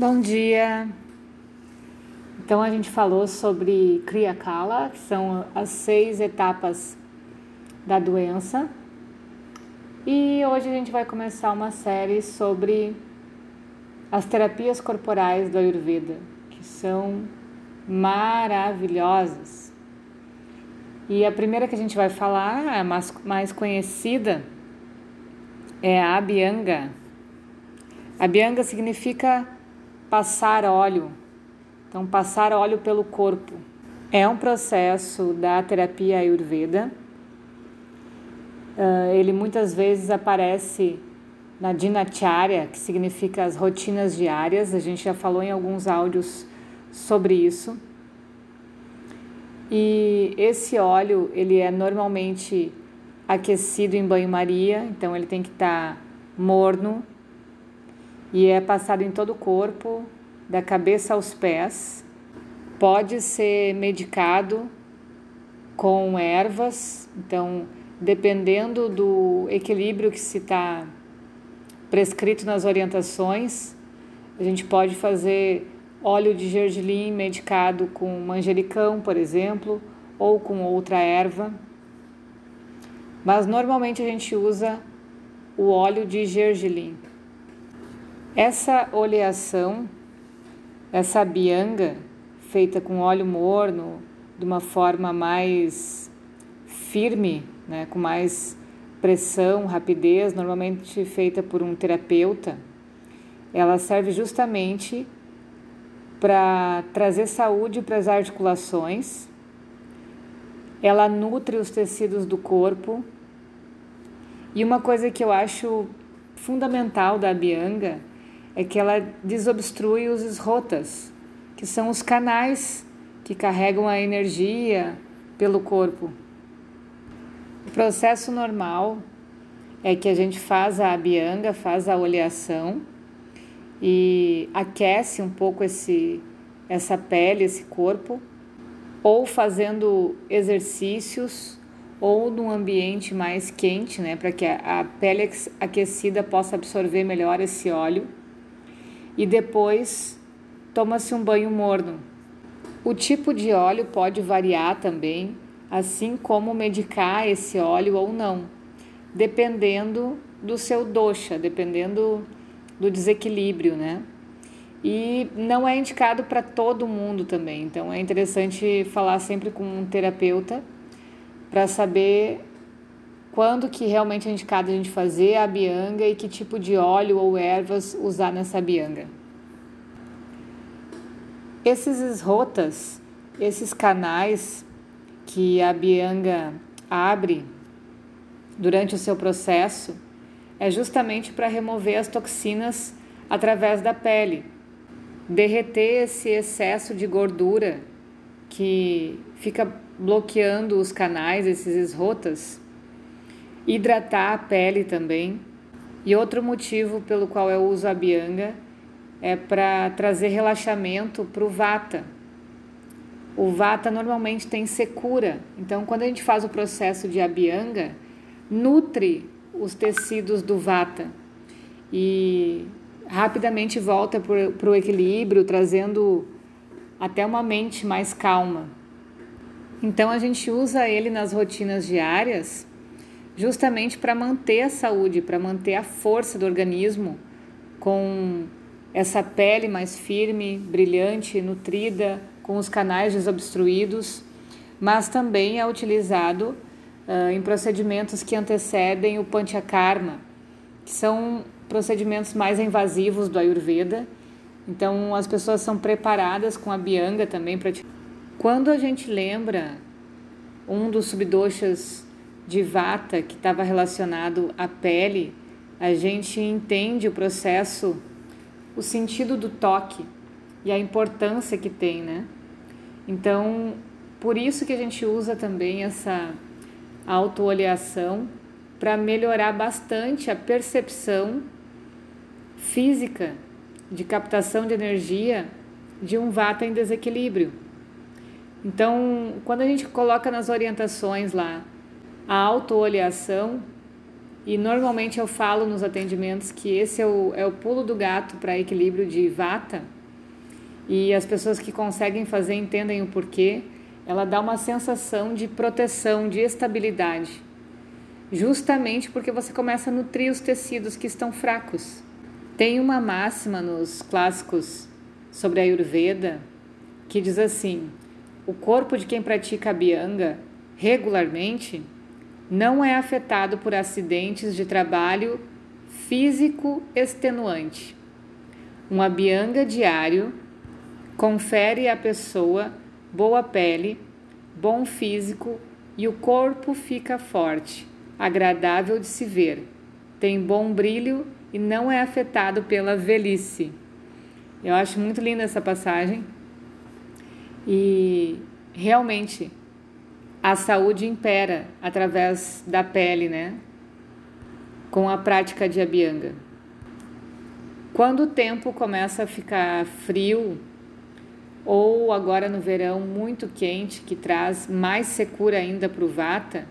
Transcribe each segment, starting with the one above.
Bom dia. Então a gente falou sobre Kriya Kala, que são as seis etapas da doença. E hoje a gente vai começar uma série sobre as terapias corporais do Ayurveda, que são maravilhosas. E a primeira que a gente vai falar, a mais, mais conhecida, é a Abhyanga. Abhyanga significa passar óleo. Então, passar óleo pelo corpo. É um processo da terapia Ayurveda. Uh, ele muitas vezes aparece na Dinacharya, que significa as rotinas diárias. A gente já falou em alguns áudios sobre isso. E esse óleo, ele é normalmente aquecido em banho-maria, então ele tem que estar tá morno, e é passado em todo o corpo, da cabeça aos pés. Pode ser medicado com ervas, então, dependendo do equilíbrio que se está prescrito nas orientações, a gente pode fazer óleo de gergelim medicado com manjericão, por exemplo, ou com outra erva. Mas normalmente a gente usa o óleo de gergelim. Essa oleação, essa bianga feita com óleo morno, de uma forma mais firme, né, com mais pressão, rapidez, normalmente feita por um terapeuta, ela serve justamente para trazer saúde para as articulações. Ela nutre os tecidos do corpo. E uma coisa que eu acho fundamental da bianga é que ela desobstrui os esrotas, que são os canais que carregam a energia pelo corpo. O processo normal é que a gente faz a abianga, faz a oleação e aquece um pouco esse, essa pele, esse corpo, ou fazendo exercícios ou num ambiente mais quente, né, para que a, a pele aquecida possa absorver melhor esse óleo e depois toma-se um banho morno. O tipo de óleo pode variar também, assim como medicar esse óleo ou não, dependendo do seu dosha, dependendo do desequilíbrio, né? E não é indicado para todo mundo também, então é interessante falar sempre com um terapeuta para saber quando que realmente é indicado a gente fazer a bianga e que tipo de óleo ou ervas usar nessa bianga. Esses esrotas, esses canais que a bianga abre durante o seu processo, é justamente para remover as toxinas através da pele, derreter esse excesso de gordura que fica bloqueando os canais, esses esrotas hidratar a pele também. E outro motivo pelo qual eu uso a bianga é para trazer relaxamento para o vata. O vata normalmente tem secura, então quando a gente faz o processo de abhyanga, nutre os tecidos do vata e rapidamente volta para o equilíbrio, trazendo até uma mente mais calma. Então a gente usa ele nas rotinas diárias justamente para manter a saúde, para manter a força do organismo com essa pele mais firme, brilhante, nutrida, com os canais desobstruídos, mas também é utilizado uh, em procedimentos que antecedem o Panchakarma, que são procedimentos mais invasivos do Ayurveda. Então, as pessoas são preparadas com a bianga também para. Quando a gente lembra um dos subdoshas de vata que estava relacionado à pele, a gente entende o processo, o sentido do toque e a importância que tem, né? Então, por isso que a gente usa também essa autoolhação para melhorar bastante a percepção física de captação de energia de um vata em desequilíbrio. Então, quando a gente coloca nas orientações lá a autooleação, E normalmente eu falo nos atendimentos que esse é o, é o pulo do gato para equilíbrio de vata. E as pessoas que conseguem fazer entendem o porquê. Ela dá uma sensação de proteção, de estabilidade. Justamente porque você começa a nutrir os tecidos que estão fracos. Tem uma máxima nos clássicos sobre a Ayurveda que diz assim: o corpo de quem pratica a Bianga regularmente não é afetado por acidentes de trabalho físico extenuante. Um Abhyanga diário confere à pessoa boa pele, bom físico e o corpo fica forte, agradável de se ver, tem bom brilho e não é afetado pela velhice. Eu acho muito linda essa passagem e realmente a saúde impera através da pele, né? Com a prática de Abhyanga. Quando o tempo começa a ficar frio, ou agora no verão muito quente, que traz mais secura ainda para o Vata,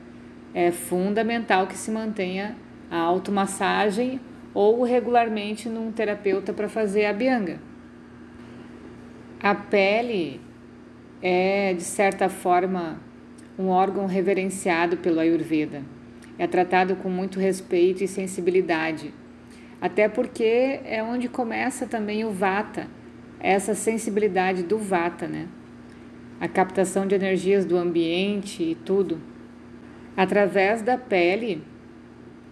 é fundamental que se mantenha a automassagem ou regularmente num terapeuta para fazer a Abhyanga. A pele é, de certa forma, um órgão reverenciado pelo Ayurveda. É tratado com muito respeito e sensibilidade, até porque é onde começa também o Vata, essa sensibilidade do Vata, né? A captação de energias do ambiente e tudo. Através da pele,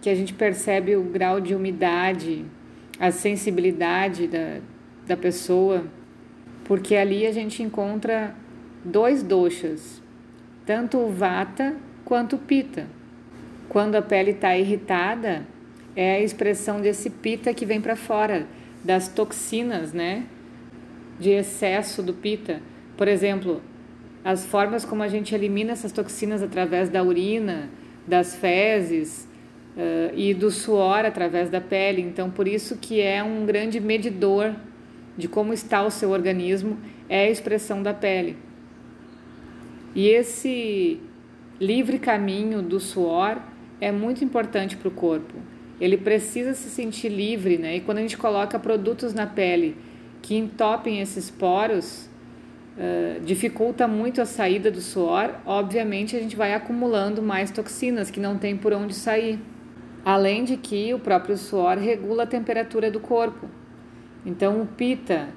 que a gente percebe o grau de umidade, a sensibilidade da, da pessoa, porque ali a gente encontra dois doshas, tanto o vata quanto o pita. Quando a pele está irritada, é a expressão desse pita que vem para fora, das toxinas, né? De excesso do pita. Por exemplo, as formas como a gente elimina essas toxinas através da urina, das fezes uh, e do suor através da pele. Então, por isso que é um grande medidor de como está o seu organismo é a expressão da pele. E esse livre caminho do suor é muito importante para o corpo. Ele precisa se sentir livre, né? E quando a gente coloca produtos na pele que entopem esses poros, uh, dificulta muito a saída do suor, obviamente a gente vai acumulando mais toxinas que não tem por onde sair. Além de que o próprio suor regula a temperatura do corpo. Então, o pita,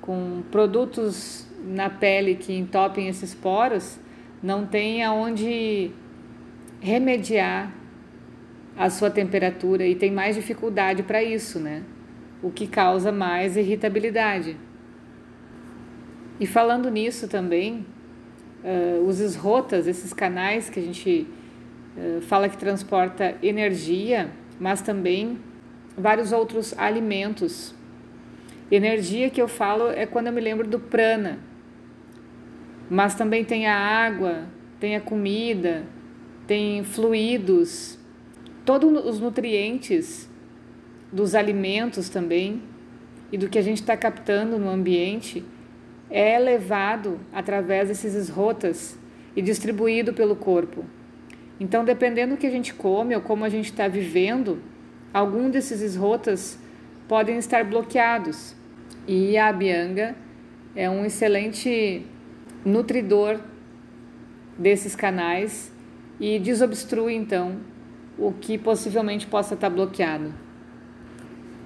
com produtos na pele que entopem esses poros, não tem aonde remediar a sua temperatura e tem mais dificuldade para isso, né? O que causa mais irritabilidade. E falando nisso também, uh, os esrotas, esses canais que a gente uh, fala que transporta energia, mas também vários outros alimentos. Energia que eu falo é quando eu me lembro do prana, mas também tem a água, tem a comida, tem fluidos, todos os nutrientes dos alimentos também e do que a gente está captando no ambiente é levado através desses esrotas e distribuído pelo corpo. Então, dependendo do que a gente come ou como a gente está vivendo, algum desses esrotas podem estar bloqueados. E a Abhyanga é um excelente nutridor desses canais e desobstrui então o que possivelmente possa estar bloqueado.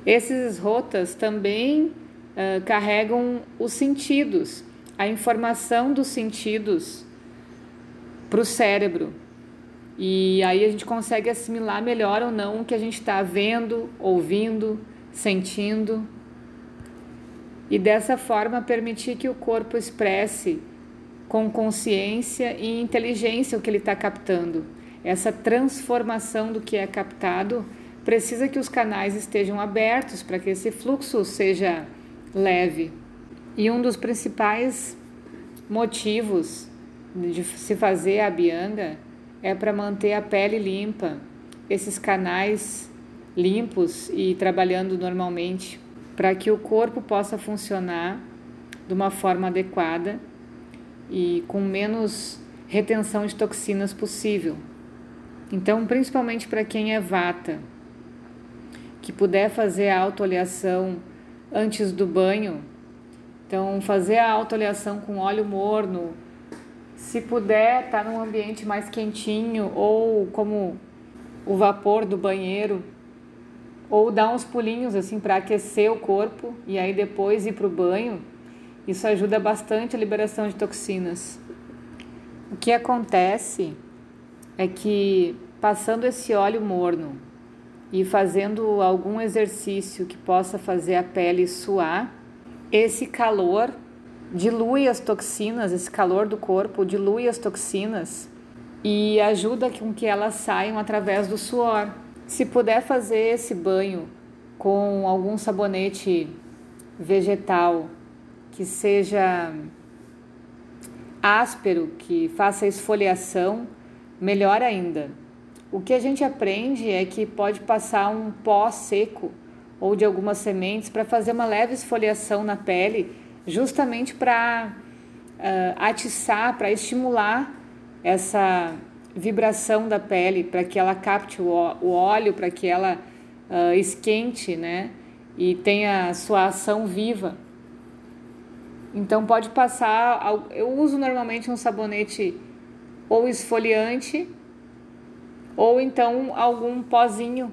Esses rotas também uh, carregam os sentidos, a informação dos sentidos para o cérebro. E aí a gente consegue assimilar melhor ou não o que a gente está vendo, ouvindo, sentindo. E dessa forma permitir que o corpo expresse com consciência e inteligência o que ele está captando. Essa transformação do que é captado precisa que os canais estejam abertos para que esse fluxo seja leve. E um dos principais motivos de se fazer a bianga é para manter a pele limpa, esses canais limpos e trabalhando normalmente, para que o corpo possa funcionar de uma forma adequada e com menos retenção de toxinas possível. Então, principalmente para quem é vata, que puder fazer a autooleação antes do banho, então fazer a autooleação com óleo morno, se puder estar tá num ambiente mais quentinho ou como o vapor do banheiro, ou dar uns pulinhos assim para aquecer o corpo e aí depois ir para o banho, isso ajuda bastante a liberação de toxinas. O que acontece é que passando esse óleo morno e fazendo algum exercício que possa fazer a pele suar, esse calor dilui as toxinas, esse calor do corpo dilui as toxinas e ajuda com que elas saiam através do suor. Se puder fazer esse banho com algum sabonete vegetal que seja áspero, que faça esfoliação, melhor ainda. O que a gente aprende é que pode passar um pó seco ou de algumas sementes para fazer uma leve esfoliação na pele, justamente para uh, atiçar, para estimular essa vibração da pele, para que ela capte o, o óleo, para que ela uh, esquente, né? E tenha a sua ação viva. Então pode passar. Eu uso normalmente um sabonete ou esfoliante ou então algum pozinho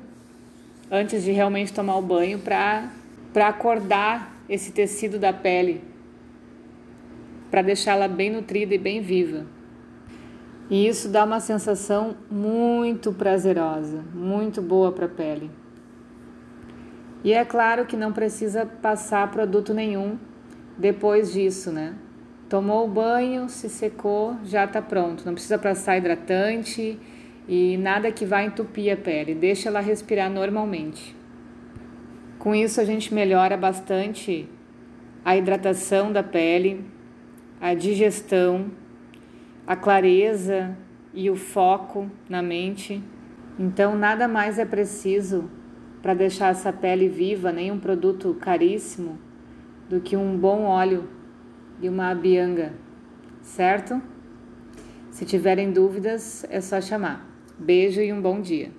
antes de realmente tomar o banho para para acordar esse tecido da pele, para deixá-la bem nutrida e bem viva. E isso dá uma sensação muito prazerosa, muito boa para a pele. E é claro que não precisa passar produto nenhum depois disso, né? Tomou o banho, se secou, já está pronto. Não precisa passar hidratante e nada que vá entupir a pele. Deixa ela respirar normalmente. Com isso, a gente melhora bastante a hidratação da pele, a digestão, a clareza e o foco na mente. Então, nada mais é preciso para deixar essa pele viva, nenhum produto caríssimo do que um bom óleo e uma abianga, certo? Se tiverem dúvidas, é só chamar. Beijo e um bom dia.